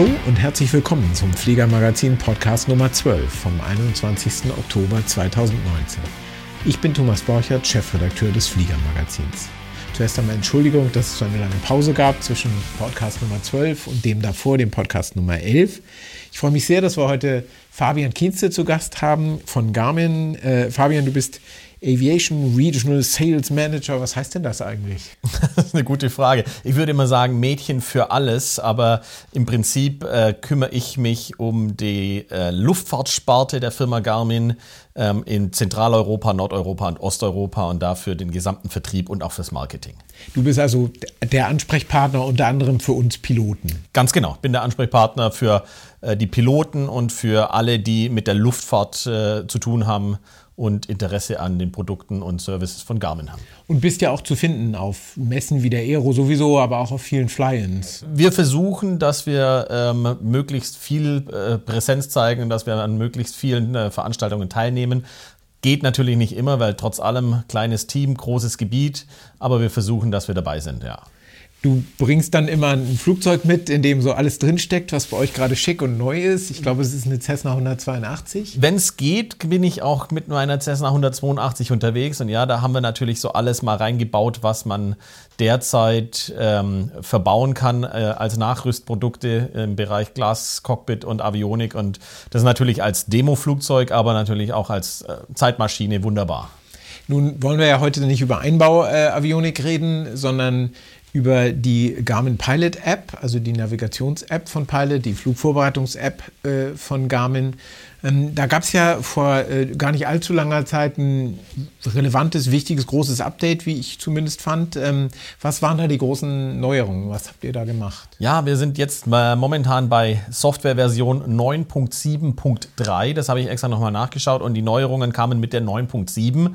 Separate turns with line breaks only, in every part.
Hallo und herzlich willkommen zum Fliegermagazin Podcast Nummer 12 vom 21. Oktober 2019. Ich bin Thomas Borchert, Chefredakteur des Fliegermagazins. Zuerst einmal Entschuldigung, dass es so eine lange Pause gab zwischen Podcast Nummer 12 und dem davor, dem Podcast Nummer 11. Ich freue mich sehr, dass wir heute Fabian Kienste zu Gast haben von Garmin. Äh, Fabian, du bist Aviation Regional Sales Manager. Was heißt denn das eigentlich?
Das ist eine gute Frage. Ich würde immer sagen Mädchen für alles, aber im Prinzip äh, kümmere ich mich um die äh, Luftfahrtsparte der Firma Garmin ähm, in Zentraleuropa, Nordeuropa und Osteuropa und dafür den gesamten Vertrieb und auch fürs Marketing.
Du bist also der Ansprechpartner unter anderem für uns Piloten.
Ganz genau. Ich bin der Ansprechpartner für die Piloten und für alle, die mit der Luftfahrt äh, zu tun haben und Interesse an den Produkten und Services von Garmin haben.
Und bist ja auch zu finden auf Messen wie der Aero sowieso, aber auch auf vielen Fly-ins.
Wir versuchen, dass wir ähm, möglichst viel äh, Präsenz zeigen, dass wir an möglichst vielen äh, Veranstaltungen teilnehmen. Geht natürlich nicht immer, weil trotz allem kleines Team, großes Gebiet, aber wir versuchen, dass wir dabei sind, ja.
Du bringst dann immer ein Flugzeug mit, in dem so alles drinsteckt, was bei euch gerade schick und neu ist. Ich glaube, es ist eine Cessna 182.
Wenn es geht, bin ich auch mit meiner Cessna 182 unterwegs. Und ja, da haben wir natürlich so alles mal reingebaut, was man derzeit ähm, verbauen kann äh, als Nachrüstprodukte im Bereich Glas, Cockpit und Avionik. Und das ist natürlich als Demo-Flugzeug, aber natürlich auch als äh, Zeitmaschine wunderbar.
Nun wollen wir ja heute nicht über Einbau-Avionik äh, reden, sondern über die Garmin Pilot App, also die Navigations-App von Pilot, die Flugvorbereitungs-App äh, von Garmin. Ähm, da gab es ja vor äh, gar nicht allzu langer Zeit ein relevantes, wichtiges, großes Update, wie ich zumindest fand. Ähm, was waren da die großen Neuerungen? Was habt ihr da gemacht?
Ja, wir sind jetzt äh, momentan bei Softwareversion 9.7.3. Das habe ich extra nochmal nachgeschaut und die Neuerungen kamen mit der 9.7.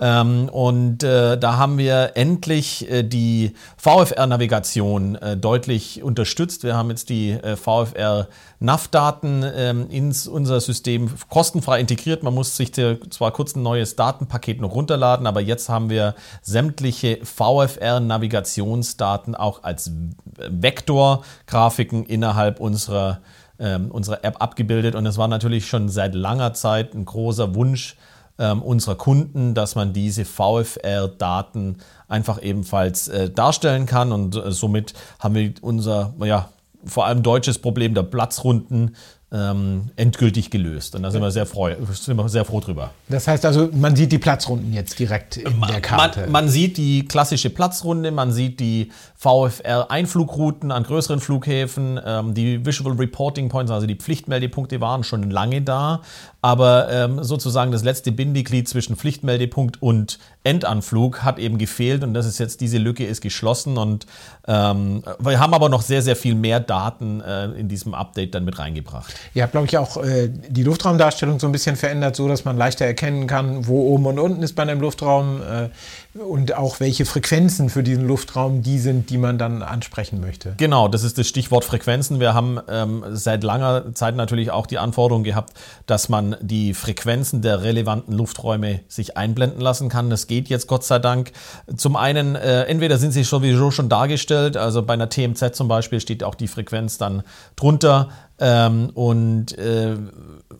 Ähm, und äh, da haben wir endlich äh, die VFR-Navigation äh, deutlich unterstützt. Wir haben jetzt die äh, VFR-NAV-Daten ähm, ins unser System kostenfrei integriert. Man muss sich zwar kurz ein neues Datenpaket noch runterladen, aber jetzt haben wir sämtliche VFR-Navigationsdaten auch als Vektorgrafiken innerhalb unserer, ähm, unserer App abgebildet. Und es war natürlich schon seit langer Zeit ein großer Wunsch, ähm, unserer Kunden, dass man diese VFR-Daten einfach ebenfalls äh, darstellen kann. Und äh, somit haben wir unser, ja, vor allem deutsches Problem der Platzrunden ähm, endgültig gelöst. Und da sind wir, sehr freu, sind wir sehr froh drüber.
Das heißt also, man sieht die Platzrunden jetzt direkt in man, der Karte.
Man, man, sieht die klassische Platzrunde, man sieht die VFR-Einflugrouten an größeren Flughäfen, ähm, die Visual Reporting Points, also die Pflichtmeldepunkte waren schon lange da, aber ähm, sozusagen das letzte Bindeglied zwischen Pflichtmeldepunkt und Endanflug hat eben gefehlt und das ist jetzt, diese Lücke ist geschlossen und ähm, wir haben aber noch sehr, sehr viel mehr Daten äh, in diesem Update dann mit reingebracht.
Ihr habt, glaube ich, auch äh, die Luftraumdarstellung so ein bisschen verändert, so dass man leichter erkennen kann, wo oben und unten ist bei einem Luftraum äh, und auch welche Frequenzen für diesen Luftraum die sind, die man dann ansprechen möchte.
Genau, das ist das Stichwort Frequenzen. Wir haben ähm, seit langer Zeit natürlich auch die Anforderung gehabt, dass man die Frequenzen der relevanten Lufträume sich einblenden lassen kann. Das geht jetzt Gott sei Dank. Zum einen, äh, entweder sind sie sowieso schon dargestellt, also bei einer TMZ zum Beispiel steht auch die Frequenz dann drunter. Ähm, und äh,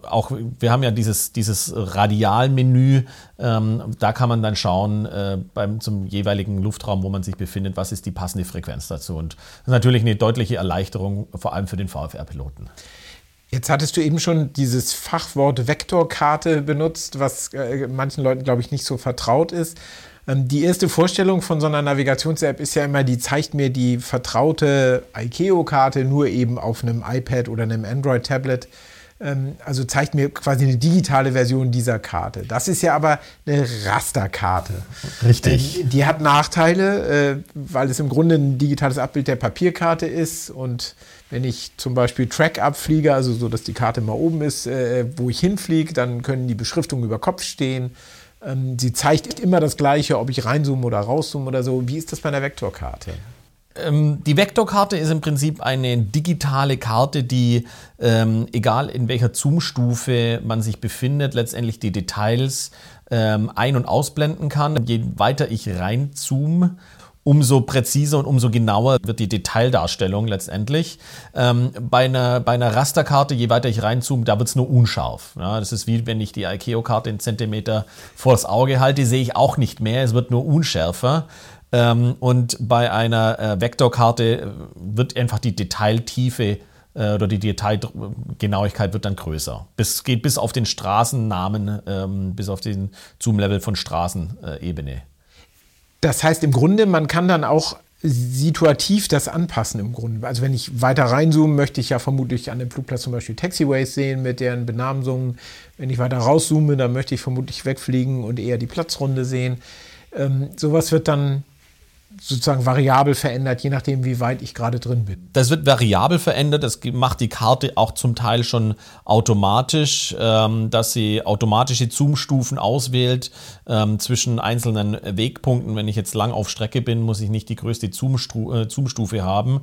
auch, wir haben ja dieses, dieses Radialmenü, ähm, da kann man dann schauen, äh, beim, zum jeweiligen Luftraum, wo man sich befindet, was ist die passende Frequenz dazu. Und das ist natürlich eine deutliche Erleichterung, vor allem für den VFR-Piloten.
Jetzt hattest du eben schon dieses Fachwort Vektorkarte benutzt, was äh, manchen Leuten, glaube ich, nicht so vertraut ist. Ähm, die erste Vorstellung von so einer Navigations-App ist ja immer, die zeigt mir die vertraute ICAO-Karte nur eben auf einem iPad oder einem Android-Tablet. Ähm, also zeigt mir quasi eine digitale Version dieser Karte. Das ist ja aber eine Rasterkarte.
Richtig.
Ähm, die hat Nachteile, äh, weil es im Grunde ein digitales Abbild der Papierkarte ist und wenn ich zum Beispiel Track abfliege, also so, dass die Karte mal oben ist, äh, wo ich hinfliege, dann können die Beschriftungen über Kopf stehen. Ähm, sie zeigt immer das Gleiche, ob ich reinzoome oder rauszoome oder so. Wie ist das bei einer Vektorkarte?
Ähm, die Vektorkarte ist im Prinzip eine digitale Karte, die, ähm, egal in welcher Zoomstufe man sich befindet, letztendlich die Details ähm, ein- und ausblenden kann. Je weiter ich reinzoome, umso präziser und umso genauer wird die Detaildarstellung letztendlich. Ähm, bei, einer, bei einer Rasterkarte, je weiter ich reinzoome, da wird es nur unscharf. Ja, das ist wie wenn ich die ICAO-Karte in Zentimeter vors Auge halte, sehe ich auch nicht mehr, es wird nur unschärfer. Ähm, und bei einer äh, Vektorkarte äh, wird einfach die Detailtiefe äh, oder die Detailgenauigkeit wird dann größer. Es geht bis auf den Straßennamen, ähm, bis auf den Zoom-Level von Straßenebene.
Das heißt im Grunde, man kann dann auch situativ das anpassen im Grunde. Also wenn ich weiter reinzoome, möchte ich ja vermutlich an dem Flugplatz zum Beispiel Taxiways sehen mit deren Benamsungen. Wenn ich weiter rauszoome, dann möchte ich vermutlich wegfliegen und eher die Platzrunde sehen. Ähm, sowas wird dann sozusagen variabel verändert, je nachdem, wie weit ich gerade drin bin.
Das wird variabel verändert. Das macht die Karte auch zum Teil schon automatisch, ähm, dass sie automatische Zoom-Stufen auswählt ähm, zwischen einzelnen Wegpunkten. Wenn ich jetzt lang auf Strecke bin, muss ich nicht die größte äh, Zoom-Stufe haben.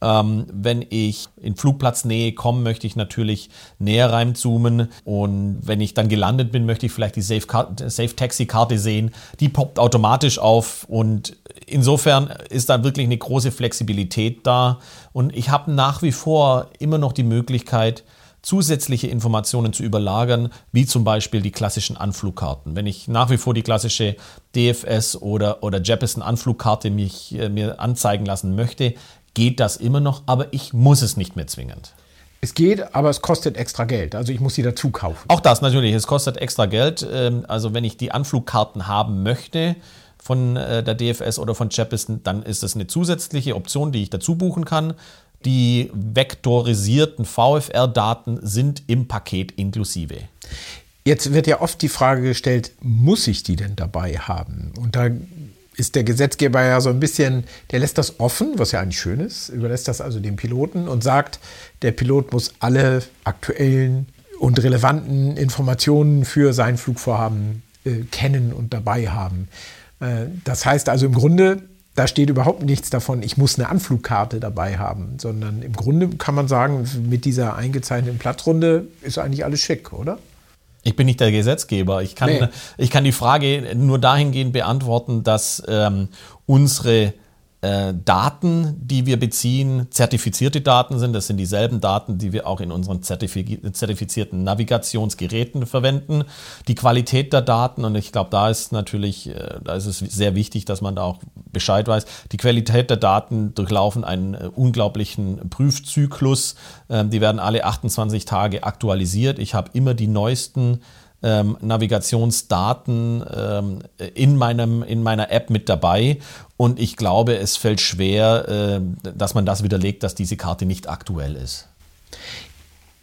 Ähm, wenn ich in Flugplatznähe komme, möchte ich natürlich näher reinzoomen. Und wenn ich dann gelandet bin, möchte ich vielleicht die Safe-Taxi-Karte sehen. Die poppt automatisch auf. Und insofern ist da wirklich eine große Flexibilität da. Und ich habe nach wie vor immer noch die Möglichkeit, zusätzliche Informationen zu überlagern, wie zum Beispiel die klassischen Anflugkarten. Wenn ich nach wie vor die klassische DFS oder, oder Jeppesen Anflugkarte mich, äh, mir anzeigen lassen möchte, geht das immer noch, aber ich muss es nicht mehr zwingend.
Es geht, aber es kostet extra Geld. Also ich muss sie dazu kaufen.
Auch das natürlich. Es kostet extra Geld. Ähm, also wenn ich die Anflugkarten haben möchte von äh, der DFS oder von Jeppesen, dann ist das eine zusätzliche Option, die ich dazu buchen kann. Die vektorisierten VFR-Daten sind im Paket inklusive.
Jetzt wird ja oft die Frage gestellt, muss ich die denn dabei haben? Und da ist der Gesetzgeber ja so ein bisschen, der lässt das offen, was ja eigentlich schön ist, überlässt das also dem Piloten und sagt, der Pilot muss alle aktuellen und relevanten Informationen für sein Flugvorhaben äh, kennen und dabei haben. Äh, das heißt also im Grunde, da steht überhaupt nichts davon, ich muss eine Anflugkarte dabei haben, sondern im Grunde kann man sagen, mit dieser eingezeichneten Platzrunde ist eigentlich alles schick, oder?
Ich bin nicht der Gesetzgeber. Ich kann, nee. ich kann die Frage nur dahingehend beantworten, dass ähm, unsere äh, Daten, die wir beziehen, zertifizierte Daten sind. Das sind dieselben Daten, die wir auch in unseren zertifizierten Navigationsgeräten verwenden. Die Qualität der Daten, und ich glaube, da ist natürlich, äh, da ist es sehr wichtig, dass man da auch Bescheid weiß. Die Qualität der Daten durchlaufen einen äh, unglaublichen Prüfzyklus. Ähm, die werden alle 28 Tage aktualisiert. Ich habe immer die neuesten ähm, Navigationsdaten ähm, in, meinem, in meiner App mit dabei. Und ich glaube, es fällt schwer, äh, dass man das widerlegt, dass diese Karte nicht aktuell ist.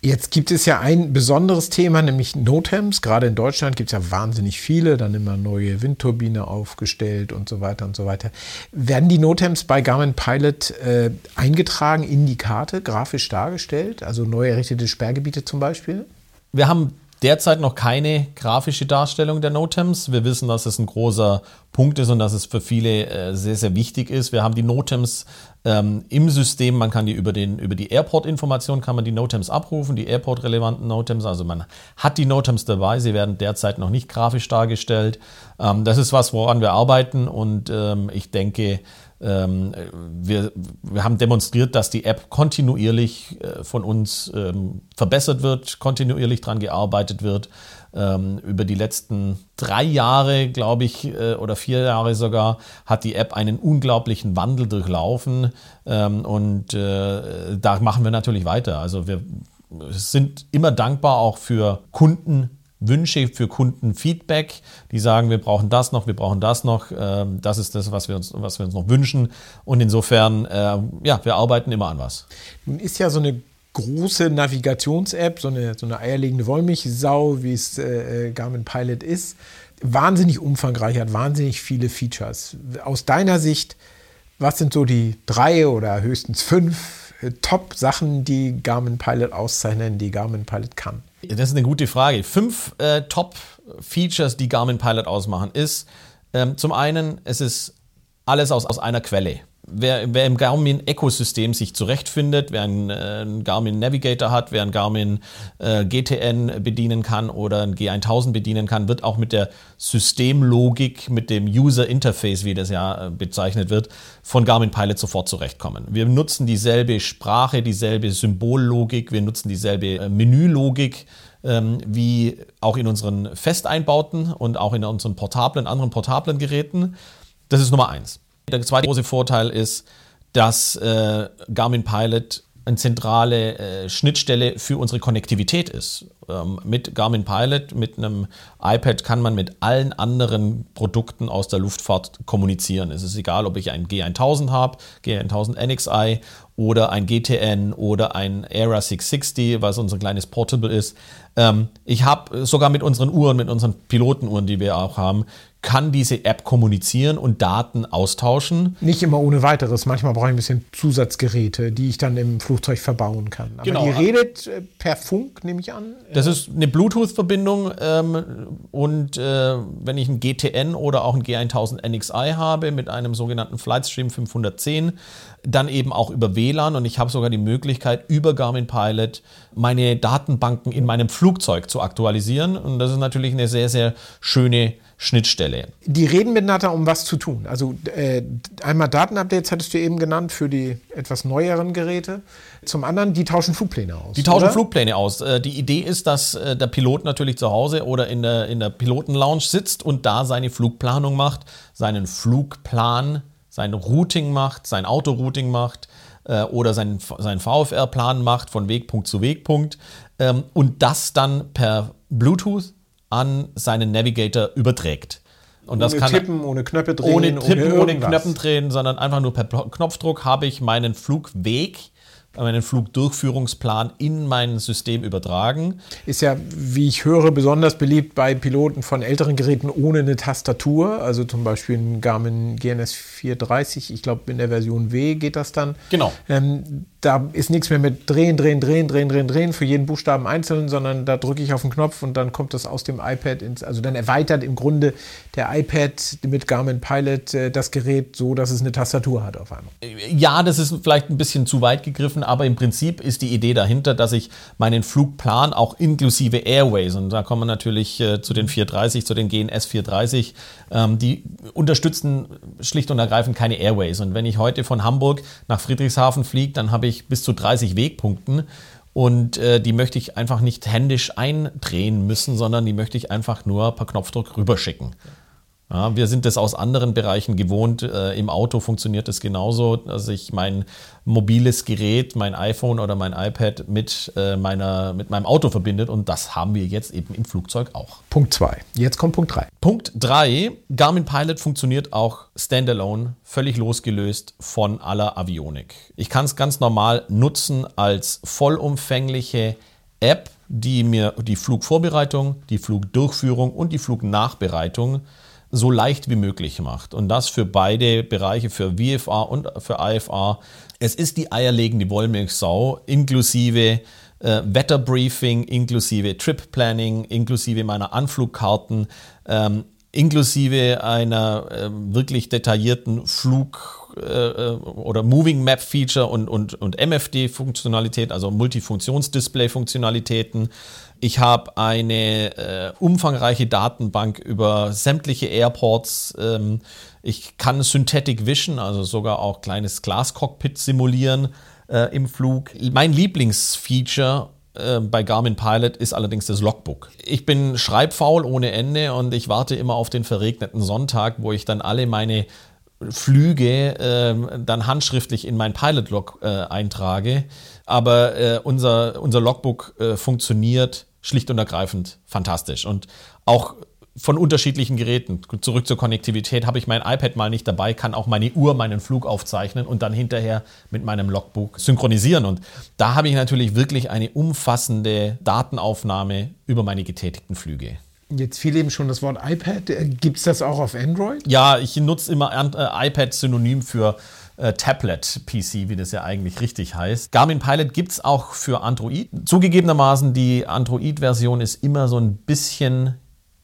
Jetzt gibt es ja ein besonderes Thema, nämlich Notems. Gerade in Deutschland gibt es ja wahnsinnig viele, dann immer neue Windturbine aufgestellt und so weiter und so weiter. Werden die Notems bei Garmin Pilot äh, eingetragen in die Karte, grafisch dargestellt, also neu errichtete Sperrgebiete zum Beispiel?
Wir haben derzeit noch keine grafische Darstellung der Notems. Wir wissen, dass es ein großer Punkt ist und dass es für viele äh, sehr, sehr wichtig ist. Wir haben die Notems ähm, im System. Man kann die über, den, über die Airport-Information kann man die Notems abrufen, die Airport-relevanten Notems. Also man hat die Notems dabei. Sie werden derzeit noch nicht grafisch dargestellt. Ähm, das ist was, woran wir arbeiten und ähm, ich denke, ähm, wir, wir haben demonstriert, dass die App kontinuierlich äh, von uns ähm, verbessert wird, kontinuierlich daran gearbeitet wird. Ähm, über die letzten drei Jahre, glaube ich, äh, oder vier Jahre sogar, hat die App einen unglaublichen Wandel durchlaufen. Ähm, und äh, da machen wir natürlich weiter. Also wir sind immer dankbar auch für Kunden, Wünsche für Kundenfeedback, die sagen, wir brauchen das noch, wir brauchen das noch, ähm, das ist das, was wir uns, was wir uns noch wünschen. Und insofern, äh, ja, wir arbeiten immer an was.
Nun ist ja so eine große Navigations-App, so eine, so eine eierlegende Wollmilchsau, wie es äh, Garmin Pilot ist, wahnsinnig umfangreich, hat wahnsinnig viele Features. Aus deiner Sicht, was sind so die drei oder höchstens fünf äh, Top-Sachen, die Garmin Pilot auszeichnen, die Garmin Pilot kann?
Das ist eine gute Frage. Fünf äh, Top-Features, die Garmin Pilot ausmachen, ist ähm, zum einen, es ist alles aus, aus einer Quelle. Wer, wer im Garmin-Ökosystem sich zurechtfindet, wer einen, äh, einen, Garmin Navigator hat, wer einen Garmin äh, GTN bedienen kann oder ein G1000 bedienen kann, wird auch mit der Systemlogik, mit dem User Interface, wie das ja äh, bezeichnet wird, von Garmin Pilot sofort zurechtkommen. Wir nutzen dieselbe Sprache, dieselbe Symbollogik, wir nutzen dieselbe äh, Menülogik ähm, wie auch in unseren Festeinbauten und auch in unseren portablen, anderen portablen Geräten. Das ist Nummer eins. Der zweite große Vorteil ist, dass äh, Garmin Pilot eine zentrale äh, Schnittstelle für unsere Konnektivität ist. Ähm, mit Garmin Pilot, mit einem iPad kann man mit allen anderen Produkten aus der Luftfahrt kommunizieren. Es ist egal, ob ich ein G1000 habe, G1000 NXI oder ein GTN oder ein Era 660, was unser kleines Portable ist. Ähm, ich habe sogar mit unseren Uhren, mit unseren Pilotenuhren, die wir auch haben, kann diese App kommunizieren und Daten austauschen.
Nicht immer ohne weiteres. Manchmal brauche ich ein bisschen Zusatzgeräte, die ich dann im Flugzeug verbauen kann. Aber genau. die redet äh, per Funk, nehme ich an.
Das ist eine Bluetooth-Verbindung ähm, und äh, wenn ich ein GTN oder auch ein G1000 NXI habe mit einem sogenannten Flightstream 510, dann eben auch über WLAN und ich habe sogar die Möglichkeit, über Garmin Pilot meine Datenbanken in meinem Flugzeug zu aktualisieren. Und das ist natürlich eine sehr, sehr schöne Schnittstelle.
Die reden miteinander, um was zu tun. Also äh, einmal Datenupdates hattest du eben genannt für die etwas neueren Geräte. Zum anderen, die tauschen Flugpläne aus.
Die tauschen oder? Flugpläne aus. Äh, die Idee ist, dass äh, der Pilot natürlich zu Hause oder in der, in der Pilotenlounge sitzt und da seine Flugplanung macht, seinen Flugplan, sein Routing macht, sein Autorouting macht äh, oder seinen, seinen VFR-Plan macht von Wegpunkt zu Wegpunkt ähm, und das dann per Bluetooth an seinen Navigator überträgt.
Und ohne kann Tippen, ohne Knöpfe drehen.
Ohne Tippen, ohne, ohne Knöpfen drehen, sondern einfach nur per Knopfdruck habe ich meinen Flugweg meinen Flugdurchführungsplan in mein System übertragen.
Ist ja, wie ich höre, besonders beliebt bei Piloten von älteren Geräten ohne eine Tastatur, also zum Beispiel ein Garmin GNS 430, ich glaube in der Version W geht das dann.
Genau.
Ähm, da ist nichts mehr mit drehen, drehen, drehen, drehen, drehen, drehen für jeden Buchstaben einzeln, sondern da drücke ich auf den Knopf und dann kommt das aus dem iPad ins, also dann erweitert im Grunde der iPad mit Garmin Pilot äh, das Gerät so, dass es eine Tastatur hat auf einmal.
Ja, das ist vielleicht ein bisschen zu weit gegriffen, aber im Prinzip ist die Idee dahinter, dass ich meinen Flugplan auch inklusive Airways, und da kommen wir natürlich äh, zu den 430, zu den GNS 430, ähm, die unterstützen schlicht und ergreifend keine Airways. Und wenn ich heute von Hamburg nach Friedrichshafen fliege, dann habe ich bis zu 30 Wegpunkten. Und äh, die möchte ich einfach nicht händisch eindrehen müssen, sondern die möchte ich einfach nur per Knopfdruck rüberschicken. Ja, wir sind das aus anderen Bereichen gewohnt. Äh, Im Auto funktioniert es genauso, dass ich mein mobiles Gerät, mein iPhone oder mein iPad mit, äh, meiner, mit meinem Auto verbindet und das haben wir jetzt eben im Flugzeug auch.
Punkt 2. Jetzt kommt Punkt 3.
Punkt 3. Garmin Pilot funktioniert auch standalone, völlig losgelöst von aller Avionik. Ich kann es ganz normal nutzen als vollumfängliche App, die mir die Flugvorbereitung, die Flugdurchführung und die Flugnachbereitung so leicht wie möglich macht. Und das für beide Bereiche, für VFA und für IFA. Es ist die eierlegende Wollmilchsau, inklusive äh, Wetterbriefing, inklusive Trip Planning, inklusive meiner Anflugkarten, ähm, inklusive einer äh, wirklich detaillierten Flug- äh, äh oder Moving Map Feature und, und, und MFD-Funktionalität, also Multifunktionsdisplay-Funktionalitäten. Ich habe eine äh, umfangreiche Datenbank über sämtliche Airports. Ähm, ich kann Synthetic Vision, also sogar auch kleines Glascockpit simulieren äh, im Flug. Mein Lieblingsfeature äh, bei Garmin Pilot ist allerdings das Logbook. Ich bin schreibfaul ohne Ende und ich warte immer auf den verregneten Sonntag, wo ich dann alle meine Flüge äh, dann handschriftlich in mein Pilot-Log äh, eintrage. Aber äh, unser, unser Logbook äh, funktioniert schlicht und ergreifend fantastisch. Und auch von unterschiedlichen Geräten. Zurück zur Konnektivität habe ich mein iPad mal nicht dabei, kann auch meine Uhr meinen Flug aufzeichnen und dann hinterher mit meinem Logbook synchronisieren. Und da habe ich natürlich wirklich eine umfassende Datenaufnahme über meine getätigten Flüge.
Jetzt fiel eben schon das Wort iPad. Äh, Gibt es das auch auf Android?
Ja, ich nutze immer äh, iPad synonym für äh, Tablet-PC, wie das ja eigentlich richtig heißt. Garmin Pilot gibt es auch für Android. Zugegebenermaßen, die Android-Version ist immer so ein bisschen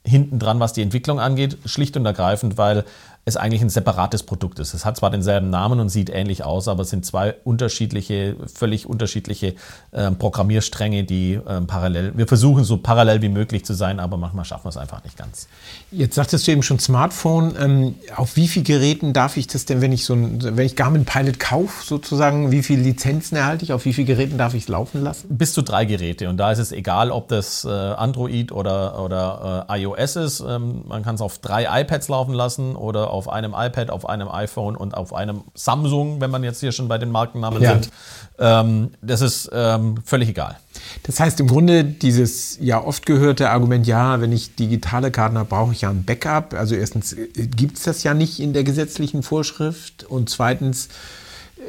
hinten dran, was die Entwicklung angeht, schlicht und ergreifend, weil es eigentlich ein separates Produkt ist. Es hat zwar denselben Namen und sieht ähnlich aus, aber es sind zwei unterschiedliche, völlig unterschiedliche äh, Programmierstränge, die äh, parallel, wir versuchen so parallel wie möglich zu sein, aber manchmal schaffen wir es einfach nicht ganz.
Jetzt sagtest du eben schon Smartphone. Ähm, auf wie vielen Geräten darf ich das denn, wenn ich so ein, wenn ich Garmin Pilot kaufe, sozusagen, wie viele Lizenzen erhalte ich? Auf wie vielen Geräten darf ich es laufen lassen?
Bis zu drei Geräte. Und da ist es egal, ob das äh, Android oder, oder äh, iOS ist. Ähm, man kann es auf drei iPads laufen lassen oder auf einem iPad, auf einem iPhone und auf einem Samsung, wenn man jetzt hier schon bei den Markennamen ja. sind. Ähm, das ist ähm, völlig egal.
Das heißt im Grunde dieses ja oft gehörte Argument, ja, wenn ich digitale Karten habe, brauche ich ja ein Backup. Also erstens äh, gibt es das ja nicht in der gesetzlichen Vorschrift und zweitens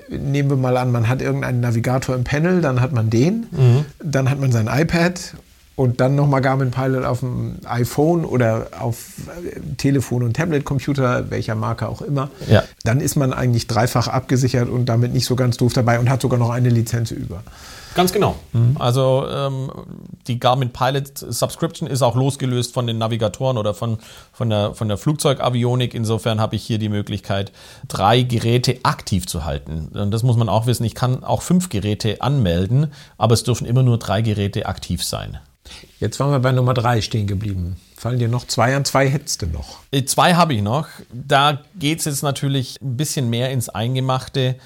äh, nehmen wir mal an, man hat irgendeinen Navigator im Panel, dann hat man den, mhm. dann hat man sein iPad und dann nochmal Garmin Pilot auf dem iPhone oder auf äh, Telefon und Tablet-Computer, welcher Marke auch immer, ja. dann ist man eigentlich dreifach abgesichert und damit nicht so ganz doof dabei und hat sogar noch eine Lizenz über.
Ganz genau. Mhm. Also ähm, die Garmin Pilot Subscription ist auch losgelöst von den Navigatoren oder von, von, der, von der Flugzeugavionik. Insofern habe ich hier die Möglichkeit, drei Geräte aktiv zu halten. Und das muss man auch wissen. Ich kann auch fünf Geräte anmelden, aber es dürfen immer nur drei Geräte aktiv sein.
Jetzt waren wir bei Nummer drei stehen geblieben. Fallen dir noch zwei an? Zwei hättest du noch.
Äh, zwei habe ich noch. Da geht es jetzt natürlich ein bisschen mehr ins Eingemachte.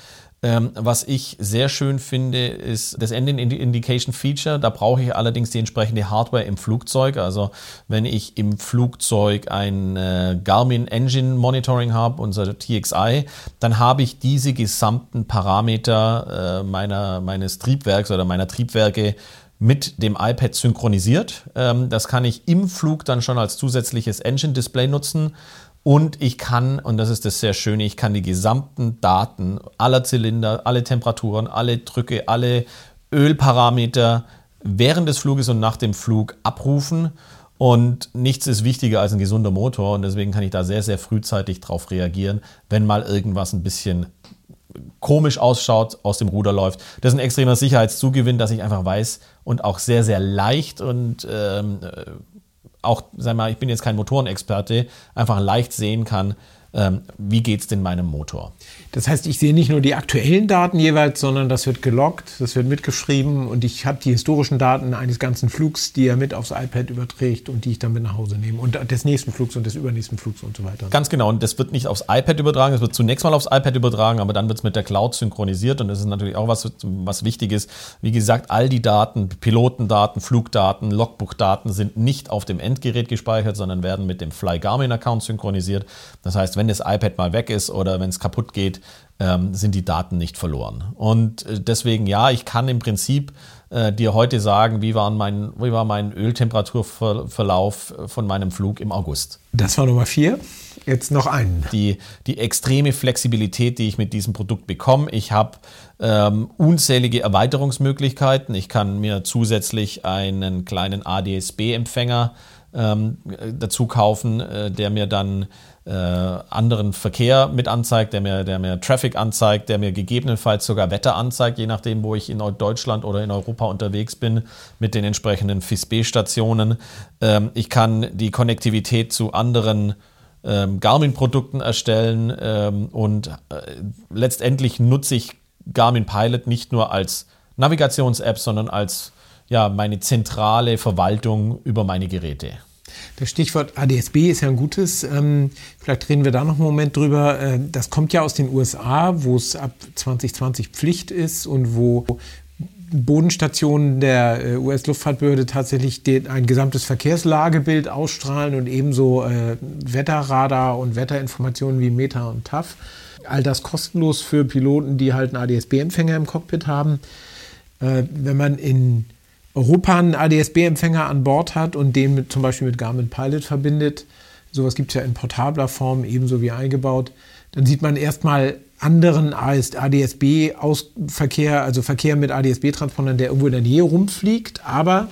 Ähm, was ich sehr schön finde, ist das Ending Indication Feature. Da brauche ich allerdings die entsprechende Hardware im Flugzeug. Also wenn ich im Flugzeug ein äh, Garmin Engine Monitoring habe, unser TXI, dann habe ich diese gesamten Parameter äh, meiner, meines Triebwerks oder meiner Triebwerke mit dem iPad synchronisiert. Ähm, das kann ich im Flug dann schon als zusätzliches Engine-Display nutzen. Und ich kann, und das ist das sehr Schöne, ich kann die gesamten Daten aller Zylinder, alle Temperaturen, alle Drücke, alle Ölparameter während des Fluges und nach dem Flug abrufen. Und nichts ist wichtiger als ein gesunder Motor. Und deswegen kann ich da sehr, sehr frühzeitig darauf reagieren, wenn mal irgendwas ein bisschen komisch ausschaut, aus dem Ruder läuft. Das ist ein extremer Sicherheitszugewinn, dass ich einfach weiß und auch sehr, sehr leicht und ähm, äh, auch, sag mal, ich bin jetzt kein Motorenexperte, einfach leicht sehen kann, wie geht es denn meinem Motor.
Das heißt, ich sehe nicht nur die aktuellen Daten jeweils, sondern das wird geloggt, das wird mitgeschrieben und ich habe die historischen Daten eines ganzen Flugs, die er mit aufs iPad überträgt und die ich dann mit nach Hause nehme und des nächsten Flugs und des übernächsten Flugs und so weiter.
Ganz genau und das wird nicht aufs iPad übertragen, es wird zunächst mal aufs iPad übertragen, aber dann wird es mit der Cloud synchronisiert und das ist natürlich auch was, was wichtig ist. Wie gesagt, all die Daten, Pilotendaten, Flugdaten, Logbuchdaten sind nicht auf dem Endgerät gespeichert, sondern werden mit dem Fly Garmin Account synchronisiert. Das heißt, wenn das iPad mal weg ist oder wenn es kaputt geht, ähm, sind die Daten nicht verloren. Und äh, deswegen, ja, ich kann im Prinzip äh, dir heute sagen, wie, waren mein, wie war mein Öltemperaturverlauf von meinem Flug im August.
Das war Nummer vier. Jetzt noch einen.
Die, die extreme Flexibilität, die ich mit diesem Produkt bekomme. Ich habe ähm, unzählige Erweiterungsmöglichkeiten. Ich kann mir zusätzlich einen kleinen ADS-B-Empfänger ähm, dazu kaufen, äh, der mir dann äh, anderen Verkehr mit anzeigt, der mir, der mir Traffic anzeigt, der mir gegebenenfalls sogar Wetter anzeigt, je nachdem, wo ich in Deutschland oder in Europa unterwegs bin, mit den entsprechenden FISB-Stationen. Ähm, ich kann die Konnektivität zu anderen ähm, Garmin-Produkten erstellen ähm, und äh, letztendlich nutze ich Garmin Pilot nicht nur als Navigations-App, sondern als ja, meine zentrale Verwaltung über meine Geräte.
Das Stichwort ADSB ist ja ein gutes. Ähm, vielleicht reden wir da noch einen Moment drüber. Äh, das kommt ja aus den USA, wo es ab 2020 Pflicht ist und wo Bodenstationen der äh, US-Luftfahrtbehörde tatsächlich ein gesamtes Verkehrslagebild ausstrahlen und ebenso äh, Wetterradar und Wetterinformationen wie Meta und TAF. All das kostenlos für Piloten, die halt einen ADSB-Empfänger im Cockpit haben. wenn man in Europa einen ADS-B-Empfänger an Bord hat und den mit, zum Beispiel mit Garmin Pilot verbindet, sowas gibt es ja in portabler Form ebenso wie eingebaut, dann sieht man erstmal anderen ADS-B-Verkehr, also Verkehr mit ADS-B-Transpondern, der irgendwo in der Nähe rumfliegt, aber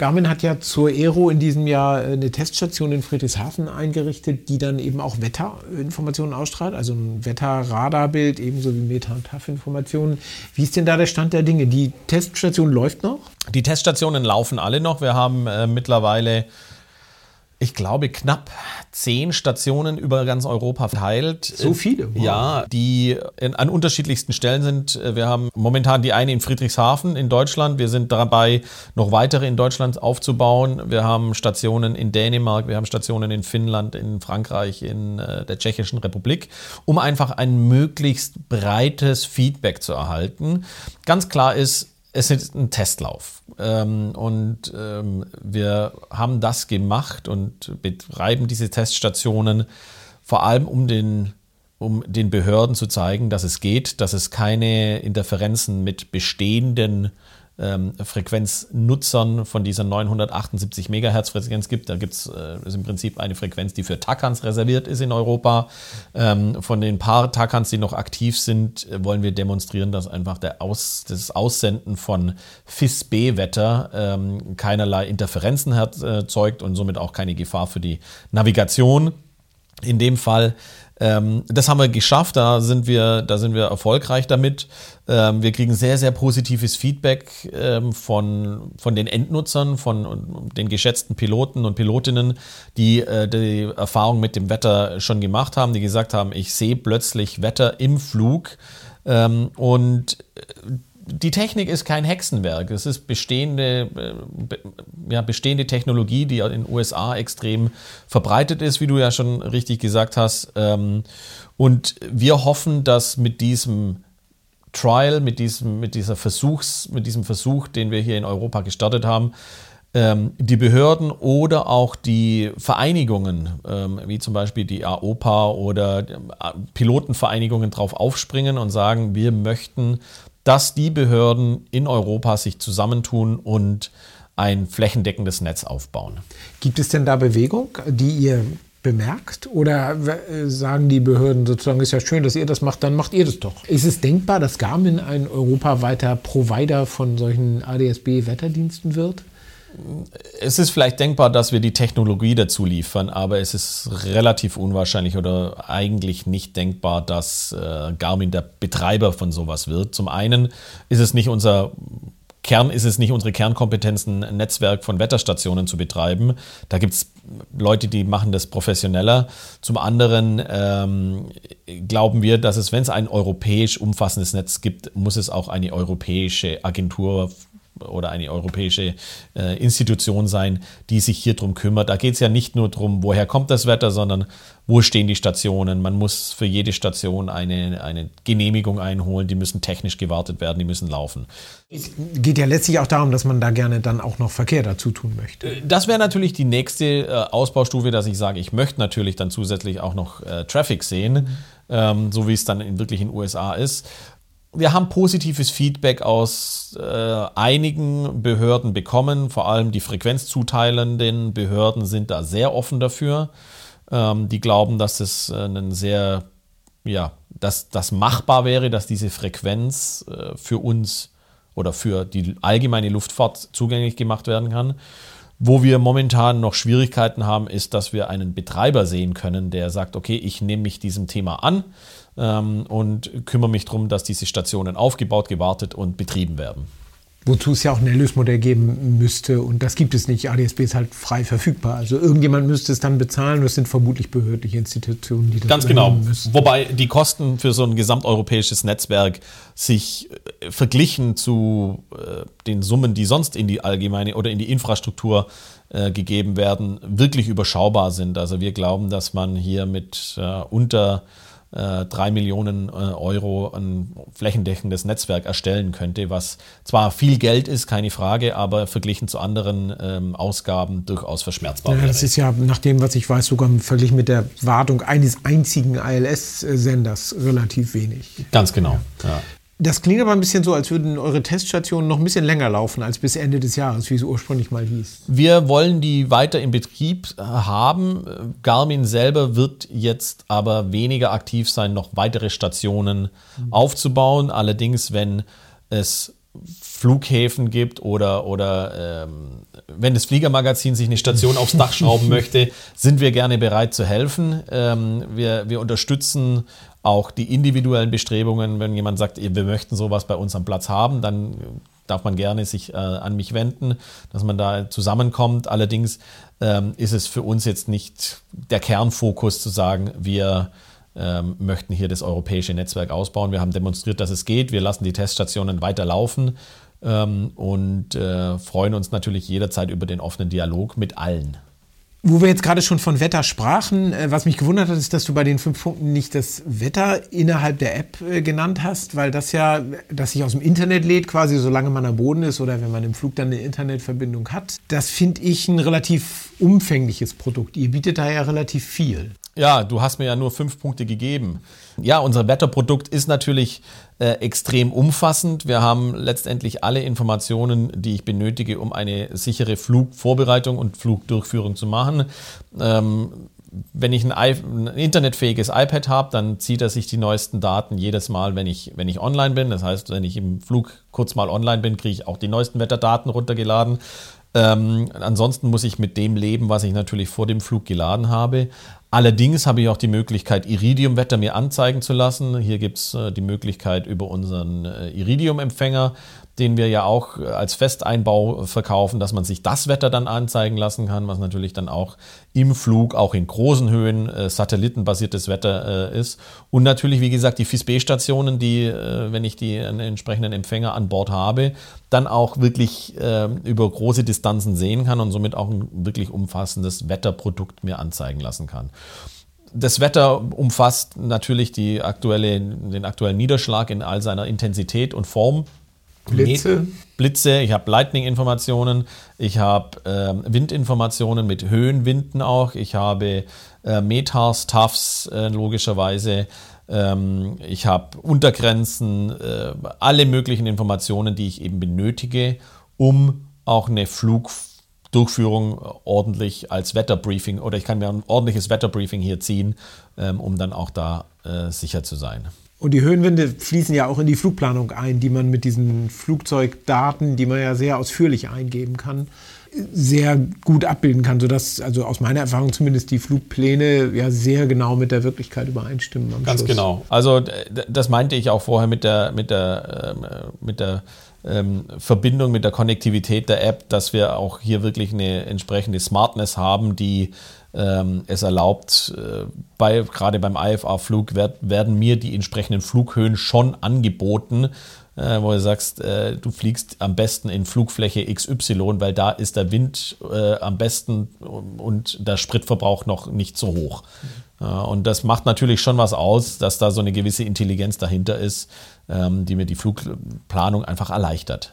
Garmin hat ja zur Aero in diesem Jahr äh, eine Teststation in Friedrichshafen eingerichtet, die dann eben auch Wetterinformationen ausstrahlt, also ein Wetterradarbild, ebenso wie Meta- und TAF-Informationen. Wie ist denn da der Stand der Dinge? Die Teststation läuft noch?
Die Teststationen laufen alle noch. Wir haben äh, mittlerweile ich glaube, knapp zehn Stationen über ganz Europa verteilt.
So viele?
Wow. Ja, die in, an unterschiedlichsten Stellen sind. Wir haben momentan die eine in Friedrichshafen in Deutschland. Wir sind dabei, noch weitere in Deutschland aufzubauen. Wir haben Stationen in Dänemark, wir haben Stationen in Finnland, in Frankreich, in äh, der Tschechischen Republik, um einfach ein möglichst breites Feedback zu erhalten. Ganz klar ist, es ist ein Testlauf. Ähm, und ähm, wir haben das gemacht und betreiben diese Teststationen vor allem, um den, um den Behörden zu zeigen, dass es geht, dass es keine Interferenzen mit bestehenden ähm, Frequenznutzern von dieser 978 Megahertz Frequenz gibt. Da gibt es äh, im Prinzip eine Frequenz, die für Takans reserviert ist in Europa. Ähm, von den paar Takans, die noch aktiv sind, wollen wir demonstrieren, dass einfach der Aus, das Aussenden von FIS-B-Wetter ähm, keinerlei Interferenzen erzeugt und somit auch keine Gefahr für die Navigation. In dem Fall ähm, das haben wir geschafft, da sind wir, da sind wir erfolgreich damit. Ähm, wir kriegen sehr, sehr positives Feedback ähm, von, von den Endnutzern, von den geschätzten Piloten und Pilotinnen, die äh, die Erfahrung mit dem Wetter schon gemacht haben, die gesagt haben, ich sehe plötzlich Wetter im Flug. Ähm, und äh, die Technik ist kein Hexenwerk. Es ist bestehende, äh, ja, bestehende Technologie, die in den USA extrem verbreitet ist, wie du ja schon richtig gesagt hast. Ähm, und wir hoffen, dass mit diesem Trial, mit diesem, mit dieser Versuchs, mit diesem Versuch, den wir hier in Europa gestartet haben, ähm, die Behörden oder auch die Vereinigungen, ähm, wie zum Beispiel die AOPA oder äh, Pilotenvereinigungen drauf aufspringen und sagen, wir möchten dass die Behörden in Europa sich zusammentun und ein flächendeckendes Netz aufbauen.
Gibt es denn da Bewegung, die ihr bemerkt? Oder sagen die Behörden sozusagen, ist ja schön, dass ihr das macht, dann macht ihr das doch. Ist es denkbar, dass Garmin ein europaweiter Provider von solchen ADSB-Wetterdiensten wird?
Es ist vielleicht denkbar, dass wir die Technologie dazu liefern, aber es ist relativ unwahrscheinlich oder eigentlich nicht denkbar, dass äh, Garmin der Betreiber von sowas wird. Zum einen ist es nicht unser Kern ist es nicht unsere Kernkompetenz, ein Netzwerk von Wetterstationen zu betreiben. Da gibt es Leute, die machen das professioneller. Zum anderen ähm, glauben wir, dass es, wenn es ein europäisch umfassendes Netz gibt, muss es auch eine europäische Agentur oder eine europäische äh, Institution sein, die sich hier drum kümmert. Da geht es ja nicht nur darum, woher kommt das Wetter, sondern wo stehen die Stationen. Man muss für jede Station eine, eine Genehmigung einholen, die müssen technisch gewartet werden, die müssen laufen.
Es geht ja letztlich auch darum, dass man da gerne dann auch noch Verkehr dazu tun möchte.
Äh, das wäre natürlich die nächste äh, Ausbaustufe, dass ich sage, ich möchte natürlich dann zusätzlich auch noch äh, Traffic sehen. Mhm. Ähm, so wie es dann in, wirklich in den USA ist wir haben positives Feedback aus äh, einigen Behörden bekommen, vor allem die frequenzzuteilenden Behörden sind da sehr offen dafür. Ähm, die glauben, dass es äh, ein sehr, ja, dass das machbar wäre, dass diese Frequenz äh, für uns oder für die allgemeine Luftfahrt zugänglich gemacht werden kann. Wo wir momentan noch Schwierigkeiten haben, ist, dass wir einen Betreiber sehen können, der sagt, okay, ich nehme mich diesem Thema an ähm, und kümmere mich darum, dass diese Stationen aufgebaut, gewartet und betrieben werden.
Wozu es ja auch ein Erlösmodell geben müsste. Und das gibt es nicht. ADSB ist halt frei verfügbar. Also irgendjemand müsste es dann bezahlen. Das sind vermutlich behördliche Institutionen, die das
Ganz genau. Müssen. Wobei die Kosten für so ein gesamteuropäisches Netzwerk sich äh, verglichen zu äh, den Summen, die sonst in die allgemeine oder in die Infrastruktur äh, gegeben werden, wirklich überschaubar sind. Also wir glauben, dass man hier mit äh, unter drei Millionen äh, Euro ein flächendeckendes Netzwerk erstellen könnte, was zwar viel Geld ist, keine Frage, aber verglichen zu anderen ähm, Ausgaben durchaus verschmerzbar
ja. Das ist ja nach dem, was ich weiß, sogar im Vergleich mit der Wartung eines einzigen ILS-Senders relativ wenig.
Ganz genau. Ja.
Das klingt aber ein bisschen so, als würden eure Teststationen noch ein bisschen länger laufen als bis Ende des Jahres, wie es ursprünglich mal hieß.
Wir wollen die weiter in Betrieb äh, haben. Garmin selber wird jetzt aber weniger aktiv sein, noch weitere Stationen mhm. aufzubauen. Allerdings, wenn es Flughäfen gibt oder, oder ähm, wenn das Fliegermagazin sich eine Station aufs Dach schrauben möchte, sind wir gerne bereit zu helfen. Ähm, wir, wir unterstützen auch die individuellen Bestrebungen. Wenn jemand sagt, wir möchten sowas bei uns am Platz haben, dann darf man gerne sich äh, an mich wenden, dass man da zusammenkommt. Allerdings ähm, ist es für uns jetzt nicht der Kernfokus zu sagen, wir ähm, möchten hier das europäische Netzwerk ausbauen. Wir haben demonstriert, dass es geht. Wir lassen die Teststationen weiter laufen ähm, und äh, freuen uns natürlich jederzeit über den offenen Dialog mit allen.
Wo wir jetzt gerade schon von Wetter sprachen, äh, was mich gewundert hat, ist, dass du bei den fünf Punkten nicht das Wetter innerhalb der App äh, genannt hast, weil das ja, das sich aus dem Internet lädt, quasi solange man am Boden ist oder wenn man im Flug dann eine Internetverbindung hat. Das finde ich ein relativ umfängliches Produkt. Ihr bietet da ja relativ viel.
Ja, du hast mir ja nur fünf Punkte gegeben. Ja, unser Wetterprodukt ist natürlich äh, extrem umfassend. Wir haben letztendlich alle Informationen, die ich benötige, um eine sichere Flugvorbereitung und Flugdurchführung zu machen. Ähm, wenn ich ein, ein, internetfähiges iPad habe, dann zieht er sich die neuesten Daten jedes Mal, wenn ich, wenn ich online bin. Das heißt, wenn ich im Flug kurz mal online bin, kriege ich auch die neuesten Wetterdaten runtergeladen. Ähm, ansonsten muss ich mit dem leben, was ich natürlich vor dem Flug geladen habe. Allerdings habe ich auch die Möglichkeit, Iridium-Wetter mir anzeigen zu lassen. Hier gibt es äh, die Möglichkeit über unseren äh, Iridium-Empfänger den wir ja auch äh, als Festeinbau verkaufen, dass man sich das Wetter dann anzeigen lassen kann, was natürlich dann auch im Flug, auch in großen Höhen, satellitenbasiertes Wetter ist. Und natürlich, wie gesagt, die FISB-Stationen, die, wenn ich die entsprechenden Empfänger an Bord habe, dann auch wirklich äh, über große Distanzen sehen kann und somit auch ein wirklich umfassendes Wetterprodukt mir anzeigen lassen kann. Das Wetter umfasst natürlich die aktuelle, den aktuellen Niederschlag in all seiner Intensität und Form.
Blitze.
Blitze, ich habe Lightning-Informationen, ich habe äh, Windinformationen mit Höhenwinden auch, ich habe äh, Metars, Tuffs äh, logischerweise, ähm, ich habe Untergrenzen, äh, alle möglichen Informationen, die ich eben benötige, um auch eine Flugdurchführung ordentlich als Wetterbriefing oder ich kann mir ein ordentliches Wetterbriefing hier ziehen, ähm, um dann auch da äh, sicher zu sein.
Und die Höhenwinde fließen ja auch in die Flugplanung ein, die man mit diesen Flugzeugdaten, die man ja sehr ausführlich eingeben kann, sehr gut abbilden kann, sodass, also aus meiner Erfahrung zumindest, die Flugpläne ja sehr genau mit der Wirklichkeit übereinstimmen.
Ganz Schluss. genau. Also das meinte ich auch vorher mit der, mit der, ähm, mit der ähm, Verbindung, mit der Konnektivität der App, dass wir auch hier wirklich eine entsprechende Smartness haben, die ähm, es erlaubt, äh, bei, gerade beim IFA-Flug werd, werden mir die entsprechenden Flughöhen schon angeboten, äh, wo du sagst, äh, du fliegst am besten in Flugfläche XY, weil da ist der Wind äh, am besten und der Spritverbrauch noch nicht so hoch. Mhm. und das macht natürlich schon was aus, dass da so eine gewisse Intelligenz dahinter ist, ähm, die mir die Flugplanung einfach erleichtert.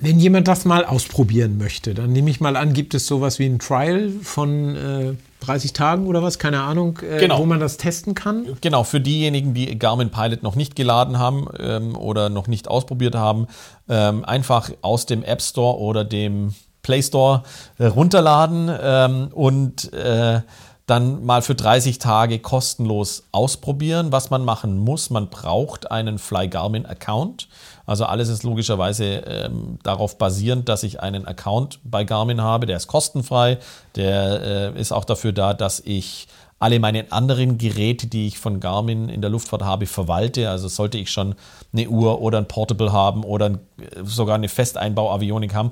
Wenn jemand das mal ausprobieren möchte, dann nehme ich mal an, gibt es sowas wie ein Trial von äh, 30 Tagen oder was, keine Ahnung, äh, genau. wo man das testen kann?
Genau, für diejenigen, die Garmin Pilot noch nicht geladen haben ähm, oder noch nicht ausprobiert haben, ähm, einfach aus dem App Store oder dem Play Store äh, runterladen ähm, und äh, dann mal für 30 Tage kostenlos ausprobieren. Was man machen muss, man braucht einen Fly Garmin Account. Also alles ist logischerweise ähm, darauf basierend, dass ich einen Account bei Garmin habe, der ist kostenfrei, der äh, ist auch dafür da, dass ich alle meine anderen Geräte, die ich von Garmin in der Luftfahrt habe, verwalte. Also sollte ich schon eine Uhr oder ein Portable haben oder sogar eine Festeinbau-Avionik haben,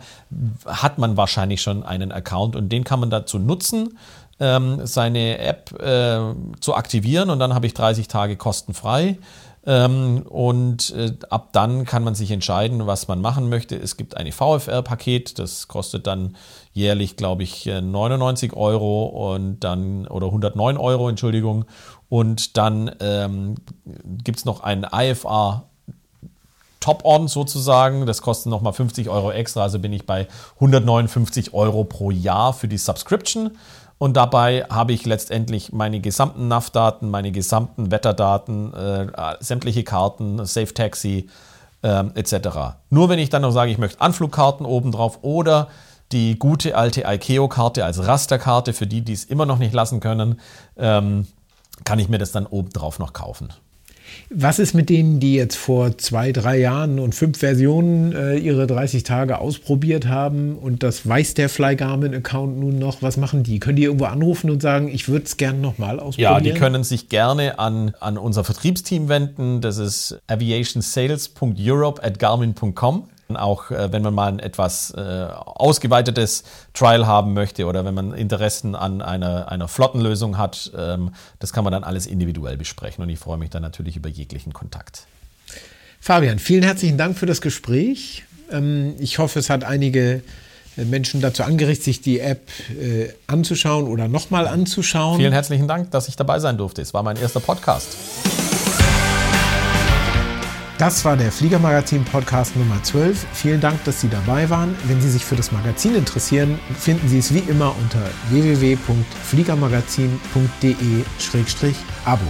hat man wahrscheinlich schon einen Account und den kann man dazu nutzen, ähm, seine App äh, zu aktivieren und dann habe ich 30 Tage kostenfrei. Ähm, und äh, ab dann kann man sich entscheiden, was man machen möchte. Es gibt ein VFR-Paket, das kostet dann jährlich, glaube ich, 99 äh, Euro und dann oder 109 Euro, Entschuldigung. Und dann ähm, gibt es noch ein IFA Top-On sozusagen. Das kostet nochmal 50 Euro extra, also bin ich bei 159 Euro pro Jahr für die Subscription. Und dabei habe ich letztendlich meine gesamten NAV-Daten, meine gesamten Wetterdaten, äh, sämtliche Karten, Safe Taxi äh, etc. Nur wenn ich dann noch sage, ich möchte Anflugkarten obendrauf oder die gute alte ICAO-Karte als Rasterkarte für die, die es immer noch nicht lassen können, ähm, kann ich mir das dann obendrauf noch kaufen.
Was ist mit denen, die jetzt vor zwei, drei Jahren und fünf Versionen äh, ihre 30 Tage ausprobiert haben und das weiß der Fly Garmin-Account nun noch? Was machen die? Können die irgendwo anrufen und sagen, ich würde es gerne nochmal ausprobieren?
Ja, die können sich gerne an, an unser Vertriebsteam wenden. Das ist aviationsales.europe at garmin.com. Auch äh, wenn man mal ein etwas äh, ausgeweitetes Trial haben möchte oder wenn man Interessen an einer, einer Flottenlösung hat, ähm, das kann man dann alles individuell besprechen. Und ich freue mich dann natürlich über jeglichen Kontakt.
Fabian, vielen herzlichen Dank für das Gespräch. Ähm, ich hoffe, es hat einige äh, Menschen dazu angeregt, sich die App äh, anzuschauen oder nochmal anzuschauen.
Vielen herzlichen Dank, dass ich dabei sein durfte. Es war mein erster Podcast.
Das war der Fliegermagazin Podcast Nummer 12. Vielen Dank, dass Sie dabei waren. Wenn Sie sich für das Magazin interessieren, finden Sie es wie immer unter www.fliegermagazin.de-abo.